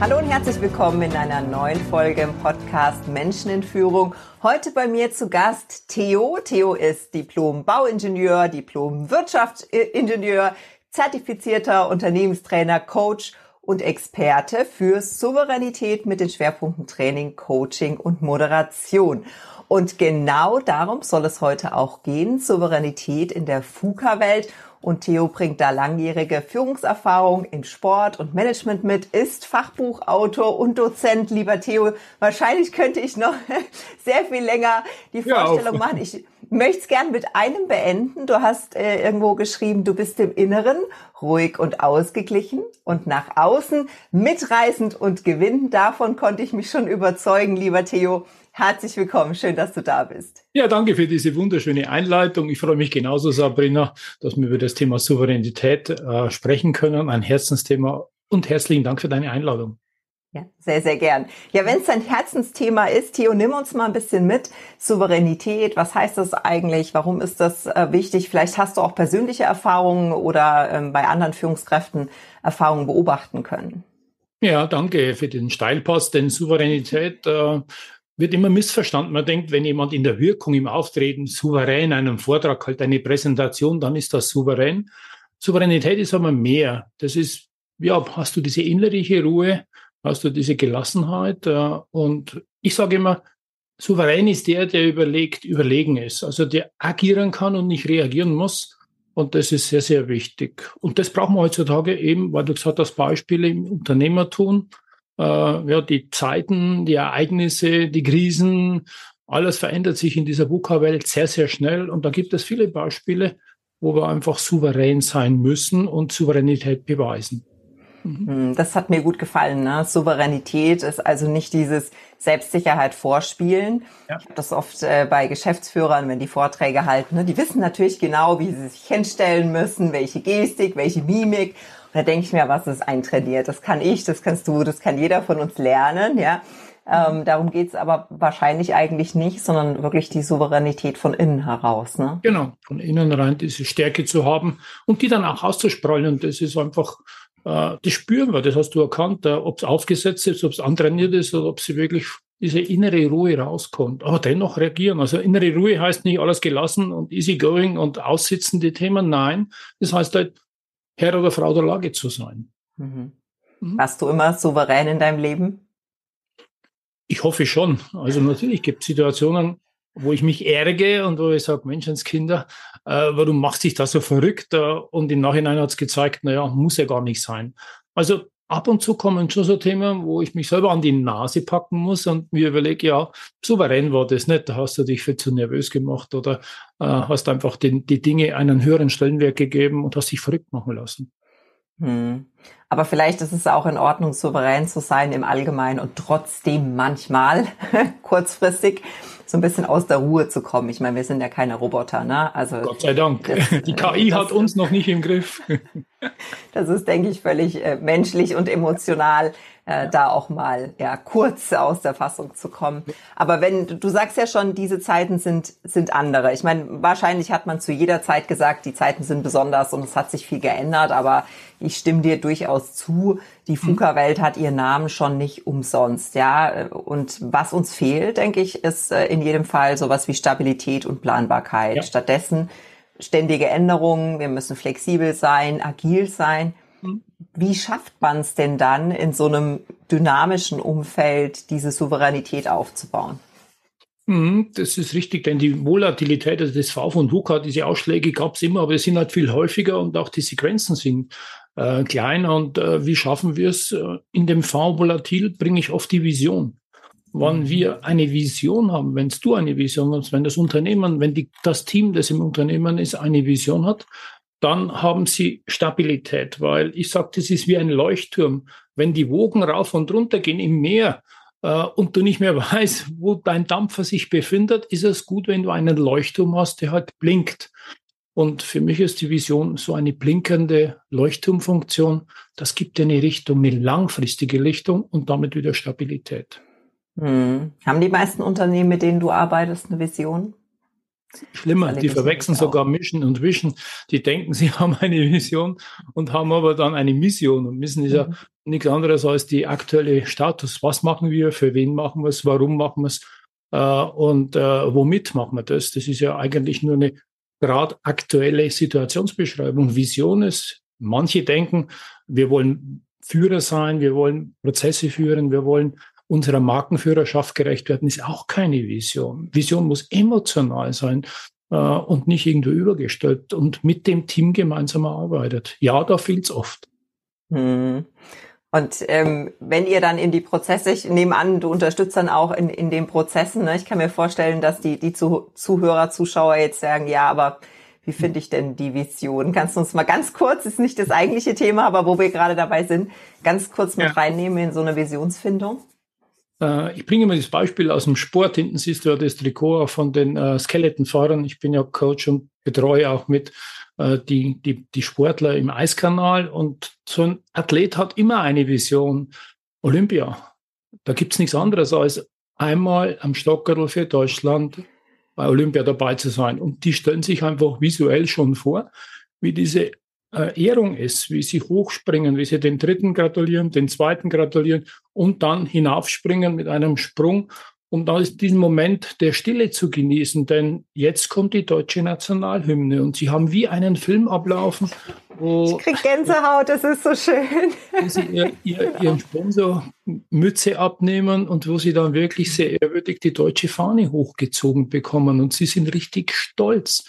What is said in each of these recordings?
Hallo und herzlich willkommen in einer neuen Folge im Podcast Menschen in Führung. Heute bei mir zu Gast Theo. Theo ist Diplom-Bauingenieur, Diplom-Wirtschaftsingenieur, zertifizierter Unternehmenstrainer, Coach und Experte für Souveränität mit den Schwerpunkten Training, Coaching und Moderation. Und genau darum soll es heute auch gehen, Souveränität in der FUKA-Welt. Und Theo bringt da langjährige Führungserfahrung in Sport und Management mit, ist Fachbuchautor und Dozent. Lieber Theo, wahrscheinlich könnte ich noch sehr viel länger die Vorstellung ja, machen. Ich möchte es gern mit einem beenden. Du hast äh, irgendwo geschrieben, du bist im Inneren ruhig und ausgeglichen und nach außen mitreißend und gewinnend. Davon konnte ich mich schon überzeugen, lieber Theo. Herzlich willkommen, schön, dass du da bist. Ja, danke für diese wunderschöne Einleitung. Ich freue mich genauso, Sabrina, dass wir über das Thema Souveränität äh, sprechen können, ein Herzensthema. Und herzlichen Dank für deine Einladung. Ja, sehr, sehr gern. Ja, wenn es dein Herzensthema ist, Theo, nimm uns mal ein bisschen mit. Souveränität, was heißt das eigentlich? Warum ist das äh, wichtig? Vielleicht hast du auch persönliche Erfahrungen oder ähm, bei anderen Führungskräften Erfahrungen beobachten können. Ja, danke für den Steilpass, denn Souveränität äh, wird immer missverstanden. Man denkt, wenn jemand in der Wirkung, im Auftreten souverän einen Vortrag halt eine Präsentation, dann ist das souverän. Souveränität ist aber mehr. Das ist, ja, hast du diese innerliche Ruhe, hast du diese Gelassenheit. Äh, und ich sage immer, souverän ist der, der überlegt, überlegen ist. Also der agieren kann und nicht reagieren muss. Und das ist sehr, sehr wichtig. Und das brauchen wir heutzutage eben, weil du gesagt hast, Beispiele im Unternehmertum äh, ja, die Zeiten, die Ereignisse, die Krisen, alles verändert sich in dieser VUCA-Welt sehr, sehr schnell. Und da gibt es viele Beispiele, wo wir einfach souverän sein müssen und Souveränität beweisen. Mhm. Hm, das hat mir gut gefallen. Ne? Souveränität ist also nicht dieses Selbstsicherheit vorspielen. Ja. Ich habe das oft äh, bei Geschäftsführern, wenn die Vorträge halten. Ne? Die wissen natürlich genau, wie sie sich hinstellen müssen, welche Gestik, welche Mimik. Da denke ich mir, was ist eintrainiert? Das kann ich, das kannst du, das kann jeder von uns lernen, ja. Ähm, darum geht's aber wahrscheinlich eigentlich nicht, sondern wirklich die Souveränität von innen heraus. Ne? Genau, von innen rein diese Stärke zu haben und die dann auch auszusprallen. Und das ist einfach, äh, das spüren wir, das hast du erkannt, äh, ob es aufgesetzt ist, ob es antrainiert ist oder ob sie wirklich diese innere Ruhe rauskommt. Aber dennoch reagieren. Also innere Ruhe heißt nicht alles gelassen und easy going und aussitzen die Themen. Nein, das heißt halt Herr oder Frau der Lage zu sein. Mhm. Mhm. Warst du immer souverän in deinem Leben? Ich hoffe schon. Also natürlich gibt es Situationen, wo ich mich ärgere und wo ich sage, Menschenskinder, äh, warum machst dich da so verrückt? Äh, und im Nachhinein hat es gezeigt, naja, muss ja gar nicht sein. Also ab und zu kommen schon so Themen, wo ich mich selber an die Nase packen muss und mir überlege, ja, souverän war das nicht, da hast du dich viel zu nervös gemacht oder äh, hast einfach den, die Dinge einen höheren Stellenwert gegeben und hast dich verrückt machen lassen. Hm. Aber vielleicht ist es auch in Ordnung, souverän zu sein im Allgemeinen und trotzdem manchmal kurzfristig so ein bisschen aus der Ruhe zu kommen. Ich meine, wir sind ja keine Roboter, ne? Also Gott sei Dank. Das, Die KI das, hat uns noch nicht im Griff. das ist, denke ich, völlig äh, menschlich und emotional äh, da auch mal ja kurz aus der Fassung zu kommen. Aber wenn du sagst ja schon, diese Zeiten sind sind andere. Ich meine, wahrscheinlich hat man zu jeder Zeit gesagt, die Zeiten sind besonders und es hat sich viel geändert. Aber ich stimme dir durchaus zu. Die mhm. FUKA-Welt hat ihren Namen schon nicht umsonst, ja. Und was uns fehlt, denke ich, ist äh, in jedem Fall sowas wie Stabilität und Planbarkeit. Ja. Stattdessen ständige Änderungen. Wir müssen flexibel sein, agil sein. Wie schafft man es denn dann, in so einem dynamischen Umfeld diese Souveränität aufzubauen? Mhm, das ist richtig, denn die Volatilität, also das V von VUCA, diese Ausschläge gab es immer, aber es sind halt viel häufiger und auch die Sequenzen sind äh, klein. Und äh, wie schaffen wir es? Äh, in dem V volatil bringe ich oft die Vision. Wenn mhm. wir eine Vision haben, wenn du eine Vision hast, wenn das Unternehmen, wenn die, das Team, das im Unternehmen ist, eine Vision hat, dann haben sie Stabilität, weil ich sage, das ist wie ein Leuchtturm. Wenn die Wogen rauf und runter gehen im Meer, äh, und du nicht mehr weißt, wo dein Dampfer sich befindet, ist es gut, wenn du einen Leuchtturm hast, der halt blinkt. Und für mich ist die Vision so eine blinkende Leuchtturmfunktion. Das gibt dir eine Richtung, eine langfristige Richtung und damit wieder Stabilität. Hm. Haben die meisten Unternehmen, mit denen du arbeitest, eine Vision? Schlimmer, die verwechseln sogar Mission und Vision. Die denken, sie haben eine Vision und haben aber dann eine Mission. Und Mission ist ja mhm. nichts anderes als die aktuelle Status. Was machen wir, für wen machen wir es, warum machen wir es äh, und äh, womit machen wir das? Das ist ja eigentlich nur eine gerade aktuelle Situationsbeschreibung. Vision ist, manche denken, wir wollen Führer sein, wir wollen Prozesse führen, wir wollen unserer Markenführerschaft gerecht werden, ist auch keine Vision. Vision muss emotional sein äh, und nicht irgendwo übergestellt und mit dem Team gemeinsam arbeitet. Ja, da fehlt's oft. Hm. Und ähm, wenn ihr dann in die Prozesse, ich nehme an, du unterstützt dann auch in, in den Prozessen. Ne? Ich kann mir vorstellen, dass die, die Zuhörer, Zuschauer jetzt sagen, ja, aber wie finde ich denn die Vision? Kannst du uns mal ganz kurz, ist nicht das eigentliche Thema, aber wo wir gerade dabei sind, ganz kurz mit ja. reinnehmen in so eine Visionsfindung? Äh, ich bringe mal das Beispiel aus dem Sport. Hinten siehst du ja das Trikot von den äh, Skeletonfahrern. Ich bin ja Coach und betreue auch mit äh, die, die, die Sportler im Eiskanal. Und so ein Athlet hat immer eine Vision. Olympia. Da gibt's nichts anderes als einmal am Stockerl für Deutschland bei Olympia dabei zu sein. Und die stellen sich einfach visuell schon vor, wie diese äh, Ehrung ist, wie sie hochspringen, wie sie den dritten gratulieren, den zweiten gratulieren und dann hinaufspringen mit einem Sprung, um dann diesen Moment der Stille zu genießen. Denn jetzt kommt die deutsche Nationalhymne und sie haben wie einen Film ablaufen. Wo ich krieg Gänsehaut, das ist so schön. Wo sie ihr, ihr, ihren Sponsor Mütze abnehmen und wo sie dann wirklich sehr ehrwürdig die deutsche Fahne hochgezogen bekommen. Und sie sind richtig stolz.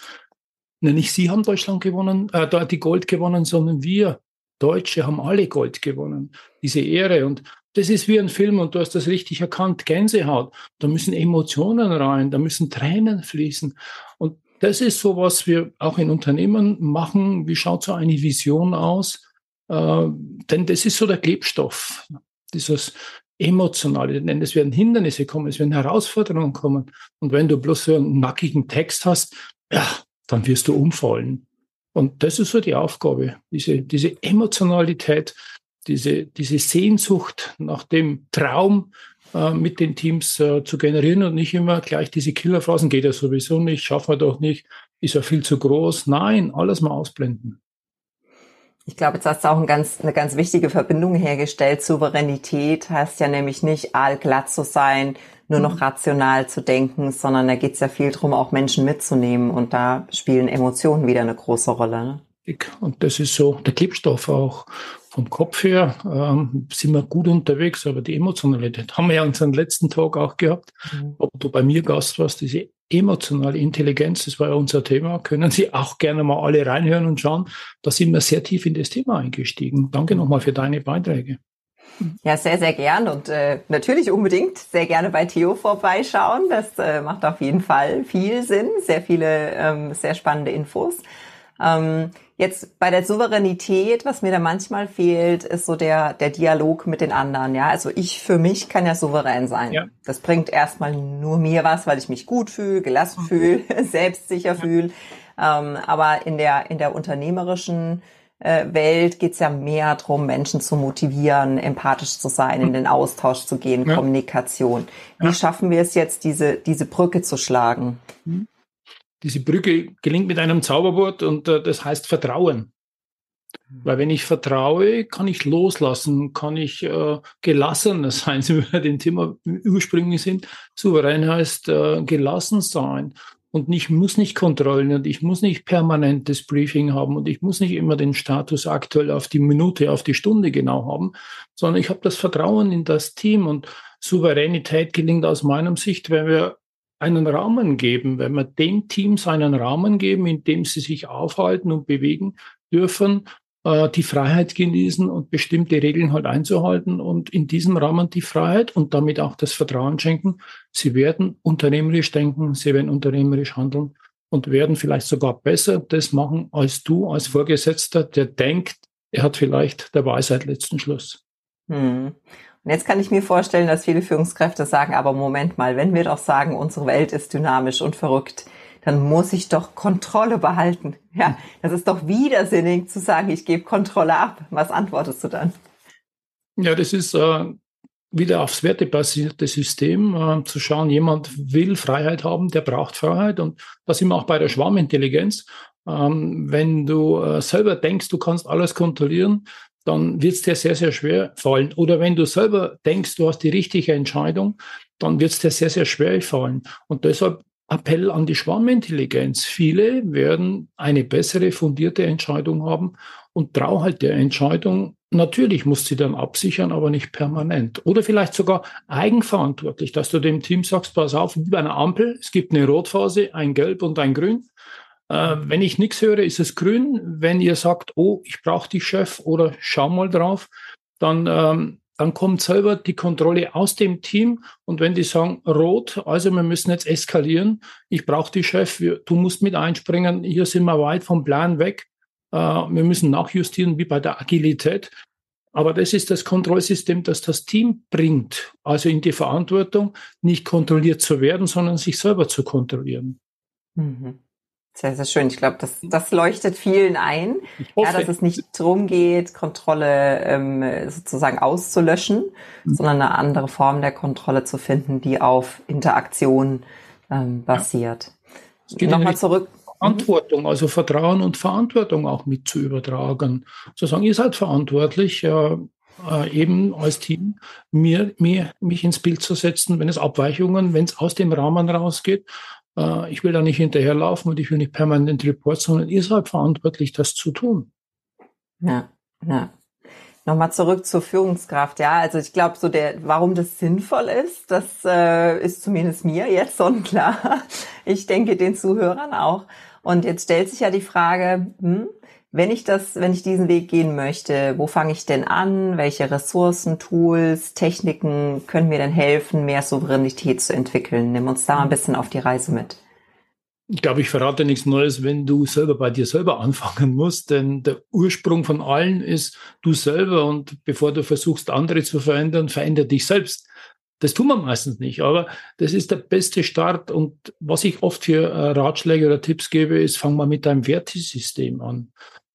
Nicht Sie haben Deutschland gewonnen, äh, die Gold gewonnen, sondern wir Deutsche haben alle Gold gewonnen. Diese Ehre. Und das ist wie ein Film und du hast das richtig erkannt, Gänsehaut. Da müssen Emotionen rein, da müssen Tränen fließen. Und das ist so, was wir auch in Unternehmen machen. Wie schaut so eine Vision aus? Äh, denn das ist so der Klebstoff. Dieses emotionale, denn es werden Hindernisse kommen, es werden Herausforderungen kommen. Und wenn du bloß so einen nackigen Text hast, ja, dann wirst du umfallen. Und das ist so die Aufgabe, diese, diese Emotionalität, diese, diese Sehnsucht nach dem Traum äh, mit den Teams äh, zu generieren und nicht immer gleich diese Killerphrasen, geht ja sowieso nicht, schaffen wir doch nicht, ist ja viel zu groß. Nein, alles mal ausblenden. Ich glaube, jetzt hast du auch ein ganz, eine ganz wichtige Verbindung hergestellt. Souveränität heißt ja nämlich nicht allglatt zu sein, nur noch mhm. rational zu denken, sondern da geht es ja viel drum, auch Menschen mitzunehmen. Und da spielen Emotionen wieder eine große Rolle. Ne? Und das ist so der Klebstoff auch. Vom Kopf her ähm, sind wir gut unterwegs, aber die Emotionalität haben wir ja unseren letzten Tag auch gehabt. Mhm. Ob du bei mir Gast warst, diese emotionale Intelligenz, das war ja unser Thema, können Sie auch gerne mal alle reinhören und schauen. Da sind wir sehr tief in das Thema eingestiegen. Danke nochmal für deine Beiträge. Ja, sehr, sehr gern und äh, natürlich unbedingt sehr gerne bei Theo vorbeischauen. Das äh, macht auf jeden Fall viel Sinn, sehr viele ähm, sehr spannende Infos. Ähm, jetzt bei der Souveränität, was mir da manchmal fehlt, ist so der, der Dialog mit den anderen. Ja, also ich für mich kann ja souverän sein. Ja. Das bringt erstmal nur mir was, weil ich mich gut fühle, gelassen fühle, selbstsicher ja. fühle. Ähm, aber in der, in der unternehmerischen äh, Welt geht es ja mehr darum, Menschen zu motivieren, empathisch zu sein, in den Austausch zu gehen, ja. Kommunikation. Wie schaffen wir es jetzt, diese, diese Brücke zu schlagen? Mhm. Diese Brücke gelingt mit einem Zauberwort und äh, das heißt Vertrauen. Mhm. Weil wenn ich vertraue, kann ich loslassen, kann ich äh, gelassen sein, wie wir den Thema ursprünglich sind. Souverän heißt äh, gelassen sein und ich muss nicht kontrollen und ich muss nicht permanentes Briefing haben und ich muss nicht immer den Status aktuell auf die Minute, auf die Stunde genau haben, sondern ich habe das Vertrauen in das Team und Souveränität gelingt aus meiner Sicht, wenn wir einen Rahmen geben, wenn wir dem Team seinen Rahmen geben, in dem sie sich aufhalten und bewegen dürfen äh, die Freiheit genießen und bestimmte Regeln halt einzuhalten und in diesem Rahmen die Freiheit und damit auch das Vertrauen schenken. Sie werden unternehmerisch denken, sie werden unternehmerisch handeln und werden vielleicht sogar besser das machen als du als Vorgesetzter, der denkt, er hat vielleicht der Weisheit letzten Schluss. Hm. Und jetzt kann ich mir vorstellen, dass viele Führungskräfte sagen, aber Moment mal, wenn wir doch sagen, unsere Welt ist dynamisch und verrückt, dann muss ich doch Kontrolle behalten. Ja, das ist doch widersinnig zu sagen, ich gebe Kontrolle ab. Was antwortest du dann? Ja, das ist äh, wieder aufs wertebasierte System äh, zu schauen, jemand will Freiheit haben, der braucht Freiheit. Und da sind wir auch bei der Schwarmintelligenz. Ähm, wenn du äh, selber denkst, du kannst alles kontrollieren, dann wird es dir sehr, sehr schwer fallen. Oder wenn du selber denkst, du hast die richtige Entscheidung, dann wird es dir sehr, sehr schwer fallen. Und deshalb Appell an die Schwarmintelligenz. Viele werden eine bessere, fundierte Entscheidung haben und trau halt der Entscheidung. Natürlich muss sie dann absichern, aber nicht permanent. Oder vielleicht sogar eigenverantwortlich, dass du dem Team sagst, pass auf, wie bei einer Ampel, es gibt eine Rotphase, ein Gelb und ein Grün. Äh, wenn ich nichts höre, ist es grün. Wenn ihr sagt, oh, ich brauche dich, Chef, oder schau mal drauf, dann, ähm, dann kommt selber die Kontrolle aus dem Team. Und wenn die sagen, rot, also wir müssen jetzt eskalieren, ich brauche dich, Chef, du musst mit einspringen, hier sind wir weit vom Plan weg, äh, wir müssen nachjustieren wie bei der Agilität. Aber das ist das Kontrollsystem, das das Team bringt, also in die Verantwortung, nicht kontrolliert zu werden, sondern sich selber zu kontrollieren. Mhm. Sehr, sehr schön. Ich glaube, das, das leuchtet vielen ein, ja, dass es nicht darum geht, Kontrolle ähm, sozusagen auszulöschen, mhm. sondern eine andere Form der Kontrolle zu finden, die auf Interaktion ähm, basiert. Ja. Nochmal zurück. Verantwortung, also Vertrauen und Verantwortung auch mit zu übertragen. Zu sagen, ihr seid verantwortlich, äh, äh, eben als Team, mir, mir, mich ins Bild zu setzen, wenn es Abweichungen, wenn es aus dem Rahmen rausgeht äh, ich will da nicht hinterherlaufen und ich will nicht permanent Report, sondern ihr seid verantwortlich, das zu tun. Ja, ja. Nochmal zurück zur Führungskraft. Ja, also ich glaube, so der, warum das sinnvoll ist, das äh, ist zumindest mir jetzt sonnenklar. Ich denke den Zuhörern auch. Und jetzt stellt sich ja die Frage, hm, wenn ich das, wenn ich diesen Weg gehen möchte, wo fange ich denn an? Welche Ressourcen, Tools, Techniken können mir denn helfen, mehr Souveränität zu entwickeln? Nimm uns da ein bisschen auf die Reise mit. Ich glaube, ich verrate nichts Neues, wenn du selber bei dir selber anfangen musst, denn der Ursprung von allen ist du selber und bevor du versuchst, andere zu verändern, veränder dich selbst. Das tun wir meistens nicht, aber das ist der beste Start. Und was ich oft für äh, Ratschläge oder Tipps gebe, ist, fang mal mit deinem Wertesystem an.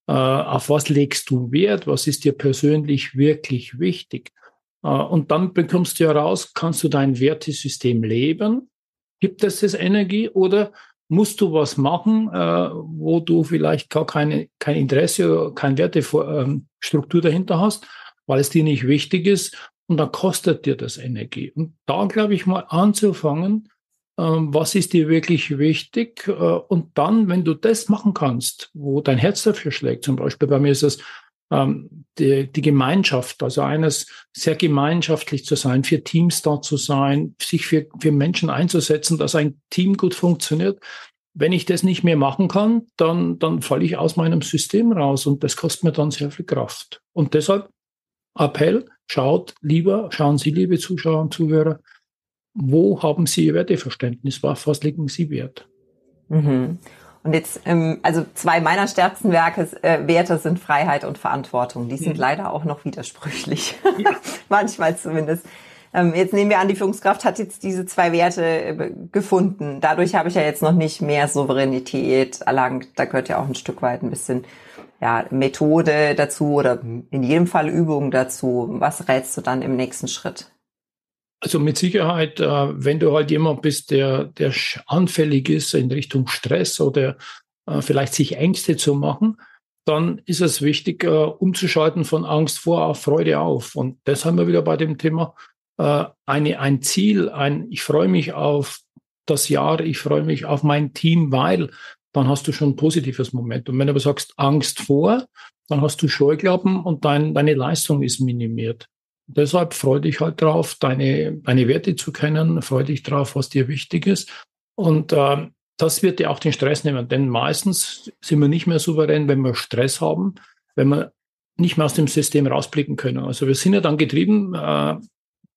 Äh, auf was legst du Wert? Was ist dir persönlich wirklich wichtig? Äh, und dann bekommst du heraus, kannst du dein Wertesystem leben? Gibt es das Energie oder musst du was machen, wo du vielleicht gar keine, kein Interesse oder keine Wertestruktur dahinter hast, weil es dir nicht wichtig ist und dann kostet dir das Energie. Und da, glaube ich, mal anzufangen, ähm, was ist dir wirklich wichtig? Äh, und dann, wenn du das machen kannst, wo dein Herz dafür schlägt, zum Beispiel bei mir ist es ähm, die, die Gemeinschaft, also eines sehr gemeinschaftlich zu sein, für Teams da zu sein, sich für, für Menschen einzusetzen, dass ein Team gut funktioniert. Wenn ich das nicht mehr machen kann, dann, dann falle ich aus meinem System raus und das kostet mir dann sehr viel Kraft. Und deshalb Appell, schaut lieber, schauen Sie, liebe Zuschauer und Zuhörer, wo haben Sie Ihr Werteverständnis? Was, was legen Sie Wert? Mhm. Und jetzt, ähm, also zwei meiner stärksten Werke, äh, Werte sind Freiheit und Verantwortung. Die sind mhm. leider auch noch widersprüchlich. Ja. Manchmal zumindest. Ähm, jetzt nehmen wir an, die Führungskraft hat jetzt diese zwei Werte äh, gefunden. Dadurch habe ich ja jetzt noch nicht mehr Souveränität erlangt. Da gehört ja auch ein Stück weit ein bisschen ja, Methode dazu oder in jedem Fall Übung dazu. Was rätst du dann im nächsten Schritt? Also mit Sicherheit, äh, wenn du halt jemand bist, der, der anfällig ist in Richtung Stress oder äh, vielleicht sich Ängste zu machen, dann ist es wichtig, äh, umzuschalten von Angst vor auf Freude auf. Und das haben wir wieder bei dem Thema eine, ein Ziel, ein, ich freue mich auf das Jahr, ich freue mich auf mein Team, weil dann hast du schon ein positives Moment. Und wenn du aber sagst Angst vor, dann hast du Scheuklappen und dein, deine Leistung ist minimiert. Deshalb freu dich halt drauf, deine, deine Werte zu kennen, freu dich drauf, was dir wichtig ist. Und äh, das wird dir auch den Stress nehmen, denn meistens sind wir nicht mehr souverän, wenn wir Stress haben, wenn wir nicht mehr aus dem System rausblicken können. Also wir sind ja dann getrieben, äh,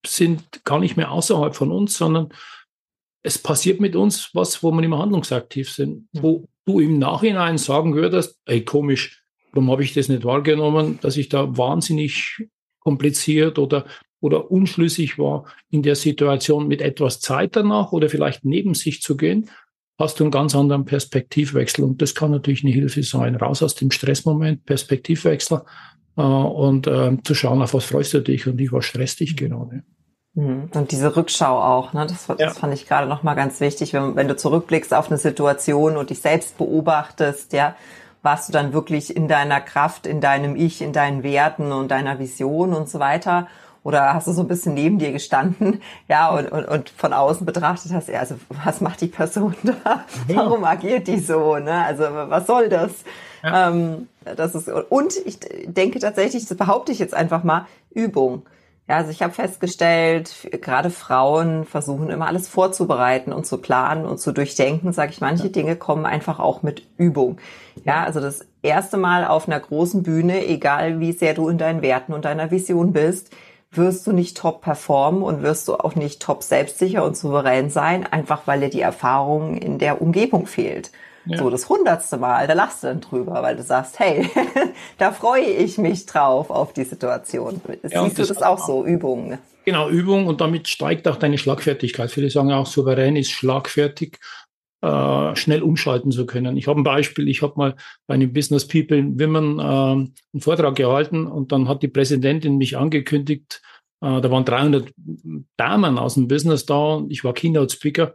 sind gar nicht mehr außerhalb von uns, sondern es passiert mit uns was, wo wir nicht mehr handlungsaktiv sind, wo du im Nachhinein sagen würdest, ey, komisch, warum habe ich das nicht wahrgenommen, dass ich da wahnsinnig kompliziert oder oder unschlüssig war in der Situation mit etwas Zeit danach oder vielleicht neben sich zu gehen, hast du einen ganz anderen Perspektivwechsel. Und das kann natürlich eine Hilfe sein. Raus aus dem Stressmoment, Perspektivwechsel äh, und äh, zu schauen, auf was freust du dich und nicht, was stresst dich gerade. Mhm. Und diese Rückschau auch, ne? das, das ja. fand ich gerade nochmal ganz wichtig, wenn, wenn du zurückblickst auf eine Situation und dich selbst beobachtest, ja, warst du dann wirklich in deiner Kraft, in deinem Ich, in deinen Werten und deiner Vision und so weiter? Oder hast du so ein bisschen neben dir gestanden, ja, und, und, und von außen betrachtet hast, ja, also was macht die Person da? Warum agiert die so? Ne? Also was soll das? Ja. Ähm, das ist und ich denke tatsächlich, das behaupte ich jetzt einfach mal, Übung. Ja, also ich habe festgestellt, gerade Frauen versuchen immer alles vorzubereiten und zu planen und zu durchdenken, sage ich, manche ja. Dinge kommen einfach auch mit Übung. Ja, also das erste Mal auf einer großen Bühne, egal wie sehr du in deinen Werten und deiner Vision bist, wirst du nicht top performen und wirst du auch nicht top selbstsicher und souverän sein, einfach weil dir die Erfahrung in der Umgebung fehlt. Ja. So das hundertste Mal, da lachst du dann drüber, weil du sagst, hey, da freue ich mich drauf auf die Situation. Ja, Siehst du das, auch so, Übungen? Genau, Übung und damit steigt auch deine Schlagfertigkeit. Viele sagen auch, souverän ist schlagfertig, äh, schnell umschalten zu können. Ich habe ein Beispiel, ich habe mal bei einem Business People in Women äh, einen Vortrag gehalten und dann hat die Präsidentin mich angekündigt, äh, da waren 300 Damen aus dem Business da und ich war Keynote Speaker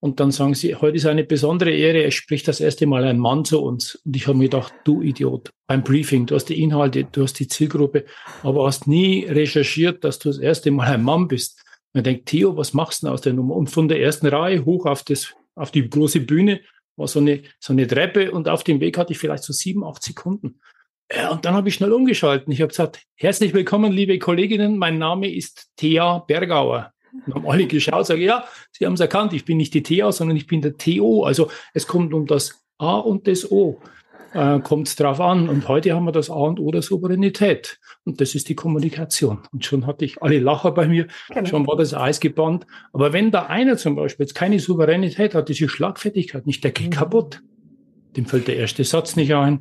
und dann sagen sie, heute ist eine besondere Ehre, es spricht das erste Mal ein Mann zu uns. Und ich habe mir gedacht, du Idiot, beim Briefing, du hast die Inhalte, du hast die Zielgruppe, aber hast nie recherchiert, dass du das erste Mal ein Mann bist. Man denkt, Theo, was machst du denn aus der Nummer? Und von der ersten Reihe hoch auf, das, auf die große Bühne war so eine, so eine Treppe und auf dem Weg hatte ich vielleicht so sieben, acht Sekunden. Ja, und dann habe ich schnell umgeschalten. Ich habe gesagt, herzlich willkommen, liebe Kolleginnen, mein Name ist Thea Bergauer. Haben alle geschaut, sage ja, Sie haben es erkannt, ich bin nicht die TA, sondern ich bin der TO. Also es kommt um das A und das O. Äh, kommt es drauf an. Und heute haben wir das A und O der Souveränität. Und das ist die Kommunikation. Und schon hatte ich alle Lacher bei mir, genau. schon war das Eis gebannt. Aber wenn da einer zum Beispiel jetzt keine Souveränität hat, diese Schlagfertigkeit nicht, der geht mhm. kaputt. Dem fällt der erste Satz nicht ein.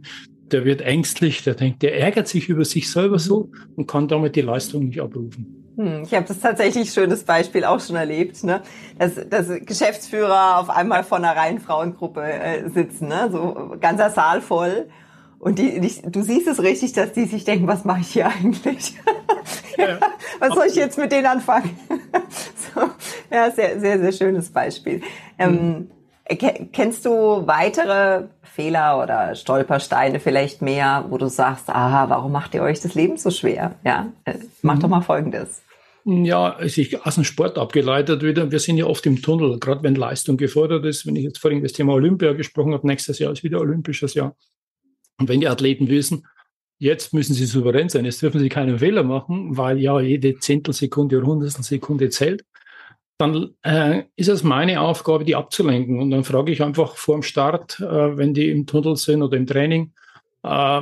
Der wird ängstlich, der denkt, der ärgert sich über sich selber so und kann damit die Leistung nicht abrufen. Hm, ich habe das tatsächlich schönes Beispiel auch schon erlebt, ne? dass, dass Geschäftsführer auf einmal vor einer reinen Frauengruppe äh, sitzen, ne? so ganzer Saal voll. Und die, die, du siehst es richtig, dass die sich denken, was mache ich hier eigentlich? Ja, was soll ich jetzt mit denen anfangen? so, ja, sehr, sehr, sehr schönes Beispiel. Ähm, hm. Kennst du weitere Fehler oder Stolpersteine vielleicht mehr, wo du sagst, aha, warum macht ihr euch das Leben so schwer? Ja, äh, mach mhm. doch mal Folgendes. Ja, ist aus dem Sport abgeleitet wieder. Wir sind ja oft im Tunnel, gerade wenn Leistung gefordert ist. Wenn ich jetzt vorhin das Thema Olympia gesprochen habe, nächstes Jahr ist wieder olympisches Jahr. Und wenn die Athleten wissen, jetzt müssen sie souverän sein, jetzt dürfen sie keinen Fehler machen, weil ja jede Zehntelsekunde oder Hundertstelsekunde zählt, dann äh, ist es meine Aufgabe, die abzulenken. Und dann frage ich einfach vor dem Start, äh, wenn die im Tunnel sind oder im Training, äh,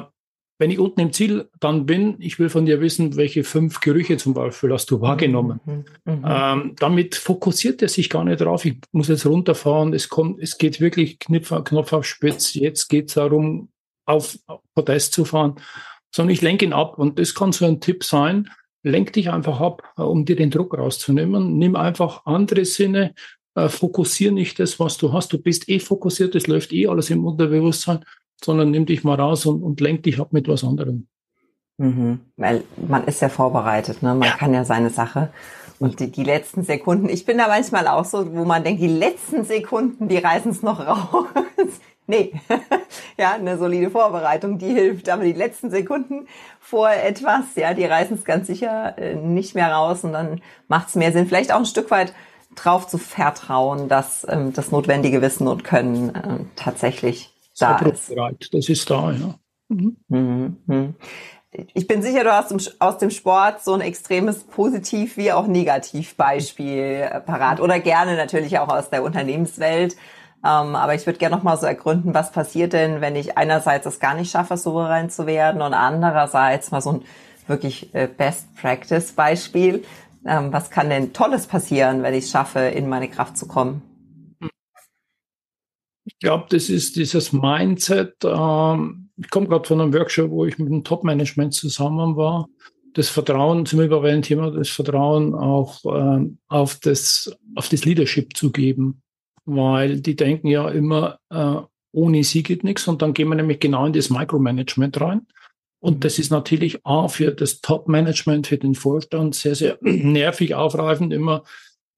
wenn ich unten im Ziel dann bin, ich will von dir wissen, welche fünf Gerüche zum Beispiel hast du wahrgenommen. Mhm. Mhm. Ähm, damit fokussiert er sich gar nicht drauf. Ich muss jetzt runterfahren. Es kommt, es geht wirklich Knopf, Knopf auf Spitz. Jetzt geht es darum, auf Podest zu fahren, sondern ich lenke ihn ab. Und das kann so ein Tipp sein. Lenk dich einfach ab, äh, um dir den Druck rauszunehmen. Nimm einfach andere Sinne. Äh, fokussier nicht das, was du hast. Du bist eh fokussiert. Es läuft eh alles im Unterbewusstsein sondern nimm dich mal raus und, und lenk dich ab mit was anderem. Mhm. Weil man ist ja vorbereitet, ne? Man ja. kann ja seine Sache. Und die, die letzten Sekunden, ich bin da manchmal auch so, wo man denkt, die letzten Sekunden, die reißen es noch raus. nee, ja, eine solide Vorbereitung, die hilft. Aber die letzten Sekunden vor etwas, ja, die reißen es ganz sicher äh, nicht mehr raus. Und dann macht es mehr Sinn, vielleicht auch ein Stück weit drauf zu vertrauen, dass ähm, das notwendige Wissen und Können äh, tatsächlich da ist. Bereit. Das ist da, ja. Mhm. Mhm. Ich bin sicher, du hast aus dem Sport so ein extremes Positiv- wie auch Negativbeispiel äh, parat oder gerne natürlich auch aus der Unternehmenswelt. Ähm, aber ich würde gerne noch mal so ergründen, was passiert denn, wenn ich einerseits es gar nicht schaffe, souverän zu werden und andererseits mal so ein wirklich äh, Best-Practice-Beispiel. Ähm, was kann denn Tolles passieren, wenn ich es schaffe, in meine Kraft zu kommen? Ich glaube, das ist dieses Mindset. Ähm, ich komme gerade von einem Workshop, wo ich mit dem Top-Management zusammen war. das Vertrauen, zum einem Thema, das Vertrauen auch äh, auf, das, auf das Leadership zu geben. Weil die denken ja immer, äh, ohne sie geht nichts. Und dann gehen wir nämlich genau in das Micromanagement rein. Und das ist natürlich A für das Top-Management, für den Vorstand sehr, sehr nervig, aufreifend, immer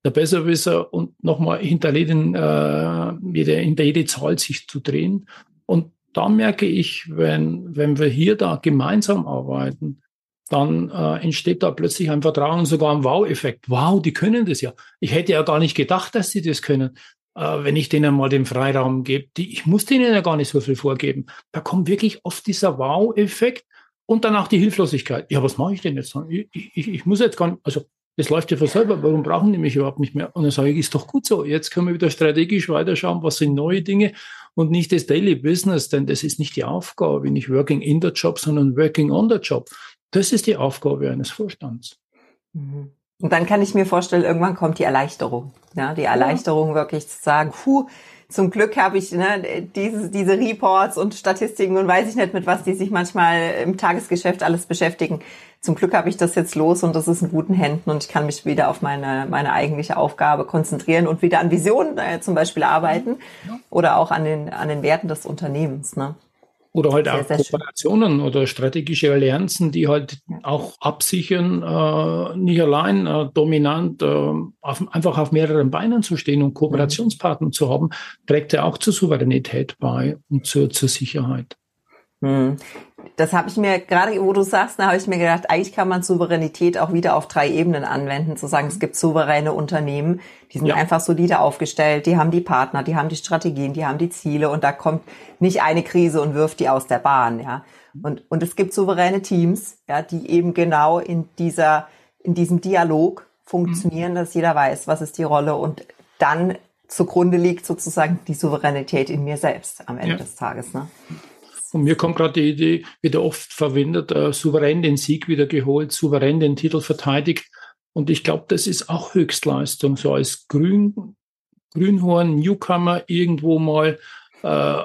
der Besserwisser und nochmal hinter, äh, jede, hinter jede Zahl sich zu drehen. Und da merke ich, wenn, wenn wir hier da gemeinsam arbeiten, dann äh, entsteht da plötzlich ein Vertrauen, sogar ein Wow-Effekt. Wow, die können das ja. Ich hätte ja gar nicht gedacht, dass sie das können, äh, wenn ich denen mal den Freiraum gebe. Die, ich muss denen ja gar nicht so viel vorgeben. Da kommt wirklich oft dieser Wow-Effekt und dann auch die Hilflosigkeit. Ja, was mache ich denn jetzt? Ich, ich, ich muss jetzt gar nicht, also das läuft ja von selber. Warum brauchen die mich überhaupt nicht mehr? Und dann sage ich, ist doch gut so. Jetzt können wir wieder strategisch weiterschauen, was sind neue Dinge und nicht das Daily Business, denn das ist nicht die Aufgabe, nicht working in the job, sondern working on the job. Das ist die Aufgabe eines Vorstands. Mhm. Und dann kann ich mir vorstellen, irgendwann kommt die Erleichterung. Ja, die Erleichterung ja. wirklich zu sagen, puh, zum Glück habe ich ne, diese, diese Reports und Statistiken und weiß ich nicht, mit was die sich manchmal im Tagesgeschäft alles beschäftigen. Zum Glück habe ich das jetzt los und das ist in guten Händen und ich kann mich wieder auf meine, meine eigentliche Aufgabe konzentrieren und wieder an Visionen äh, zum Beispiel arbeiten oder auch an den, an den Werten des Unternehmens. Ne? Oder halt sehr, auch sehr Kooperationen schön. oder strategische Allianzen, die halt auch absichern, äh, nicht allein äh, dominant, äh, auf, einfach auf mehreren Beinen zu stehen und Kooperationspartner mhm. zu haben, trägt ja auch zur Souveränität bei und zur, zur Sicherheit. Mhm das habe ich mir, gerade wo du sagst, da habe ich mir gedacht, eigentlich kann man Souveränität auch wieder auf drei Ebenen anwenden, zu sagen, es gibt souveräne Unternehmen, die sind ja. einfach solide aufgestellt, die haben die Partner, die haben die Strategien, die haben die Ziele und da kommt nicht eine Krise und wirft die aus der Bahn, ja. Und, und es gibt souveräne Teams, ja, die eben genau in dieser, in diesem Dialog funktionieren, mhm. dass jeder weiß, was ist die Rolle und dann zugrunde liegt sozusagen die Souveränität in mir selbst am Ende ja. des Tages, ne? Und mir kommt gerade die Idee, wieder oft verwendet, äh, souverän den Sieg wieder geholt, souverän den Titel verteidigt. Und ich glaube, das ist auch Höchstleistung, so als Grün, Grünhorn, Newcomer irgendwo mal äh,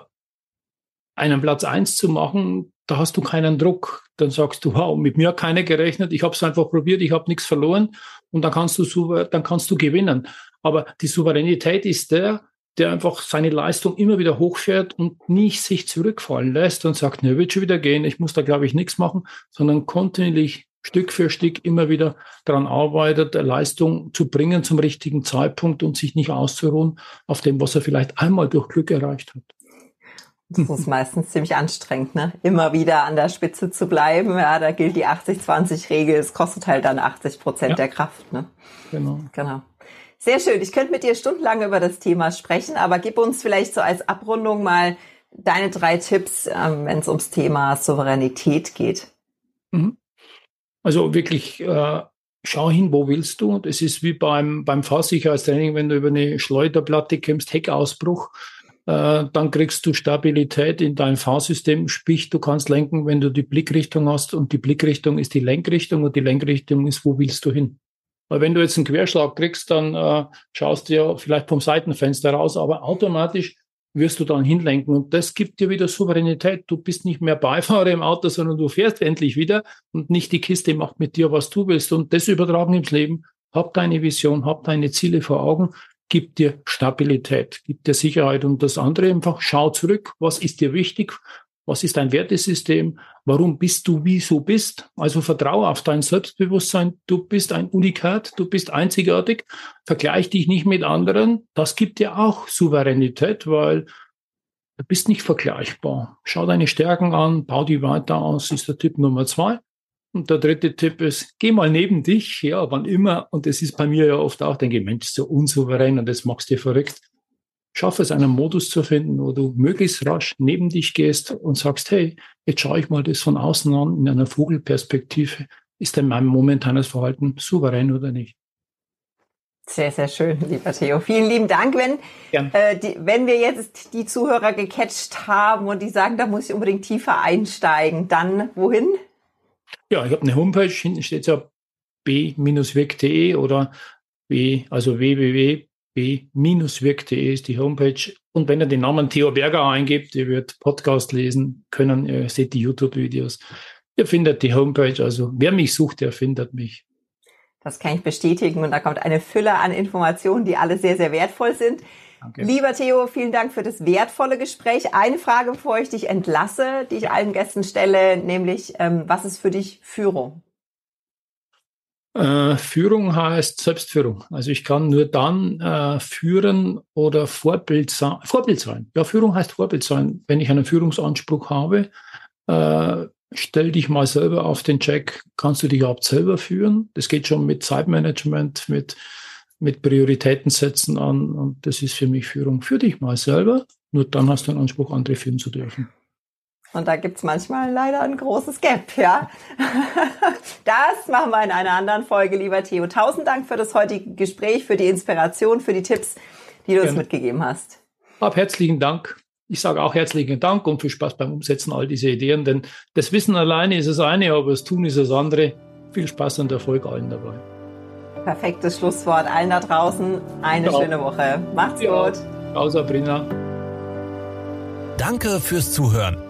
einen Platz eins zu machen, da hast du keinen Druck. Dann sagst du, wow, mit mir hat keiner gerechnet, ich habe es einfach probiert, ich habe nichts verloren und dann kannst du dann kannst du gewinnen. Aber die Souveränität ist der, der einfach seine Leistung immer wieder hochfährt und nicht sich zurückfallen lässt und sagt, ne, wird schon wieder gehen, ich muss da, glaube ich, nichts machen, sondern kontinuierlich Stück für Stück immer wieder daran arbeitet, Leistung zu bringen zum richtigen Zeitpunkt und sich nicht auszuruhen auf dem, was er vielleicht einmal durch Glück erreicht hat. Das ist meistens ziemlich anstrengend, ne? Immer wieder an der Spitze zu bleiben. Ja, da gilt die 80-20-Regel. Es kostet halt dann 80 Prozent ja. der Kraft, ne? Genau. Genau. Sehr schön. Ich könnte mit dir stundenlang über das Thema sprechen, aber gib uns vielleicht so als Abrundung mal deine drei Tipps, ähm, wenn es ums Thema Souveränität geht. Mhm. Also wirklich äh, schau hin, wo willst du? Das ist wie beim, beim Fahrsicherheitstraining, wenn du über eine Schleuderplatte kämpfst, Heckausbruch, äh, dann kriegst du Stabilität in dein Fahrsystem, sprich, du kannst lenken, wenn du die Blickrichtung hast und die Blickrichtung ist die Lenkrichtung und die Lenkrichtung ist, wo willst du hin? Weil wenn du jetzt einen Querschlag kriegst, dann äh, schaust du ja vielleicht vom Seitenfenster raus, aber automatisch wirst du dann hinlenken. Und das gibt dir wieder Souveränität. Du bist nicht mehr Beifahrer im Auto, sondern du fährst endlich wieder und nicht die Kiste macht mit dir, was du willst. Und das übertragen ins Leben. Hab deine Vision, hab deine Ziele vor Augen, gibt dir Stabilität, gibt dir Sicherheit. Und das andere einfach, schau zurück, was ist dir wichtig, was ist dein Wertesystem? Warum bist du, wie du bist? Also vertraue auf dein Selbstbewusstsein. Du bist ein Unikat, du bist einzigartig. Vergleich dich nicht mit anderen. Das gibt dir auch Souveränität, weil du bist nicht vergleichbar. Schau deine Stärken an, bau die weiter aus, ist der Tipp Nummer zwei. Und der dritte Tipp ist, geh mal neben dich, ja, wann immer. Und das ist bei mir ja oft auch, denke ich, Mensch, so unsouverän und das machst dir verrückt. Schaffe es, einen Modus zu finden, wo du möglichst rasch neben dich gehst und sagst, hey, jetzt schaue ich mal das von außen an, in einer Vogelperspektive. Ist denn mein momentanes Verhalten souverän oder nicht? Sehr, sehr schön, lieber Theo. Vielen lieben Dank. Wenn, äh, die, wenn wir jetzt die Zuhörer gecatcht haben und die sagen, da muss ich unbedingt tiefer einsteigen, dann wohin? Ja, ich habe eine Homepage, hinten steht ja b-wirk.de oder w, also www b-wirk.de ist die Homepage. Und wenn ihr den Namen Theo Berger eingibt, ihr wird Podcast lesen können, ihr seht die YouTube-Videos. Ihr findet die Homepage, also wer mich sucht, der findet mich. Das kann ich bestätigen und da kommt eine Fülle an Informationen, die alle sehr, sehr wertvoll sind. Danke. Lieber Theo, vielen Dank für das wertvolle Gespräch. Eine Frage, bevor ich dich entlasse, die ich allen Gästen stelle, nämlich, ähm, was ist für dich Führung? Äh, Führung heißt Selbstführung. Also ich kann nur dann äh, führen oder Vorbild sein. Vorbild sein. Ja, Führung heißt Vorbild sein. Wenn ich einen Führungsanspruch habe, äh, stell dich mal selber auf den Check. Kannst du dich überhaupt selber führen? Das geht schon mit Zeitmanagement, mit, mit Prioritäten setzen an. Und das ist für mich Führung. Für dich mal selber. Nur dann hast du einen Anspruch, andere führen zu dürfen. Und da gibt's manchmal leider ein großes Gap, ja. Das machen wir in einer anderen Folge, lieber Theo. Tausend Dank für das heutige Gespräch, für die Inspiration, für die Tipps, die du uns mitgegeben hast. Ab herzlichen Dank. Ich sage auch herzlichen Dank und viel Spaß beim Umsetzen all diese Ideen, denn das Wissen alleine ist das eine, aber das Tun ist das andere. Viel Spaß und Erfolg allen dabei. Perfektes Schlusswort. Allen da draußen eine ja. schöne Woche. Macht's ja. gut. Ciao, Sabrina. Danke fürs Zuhören.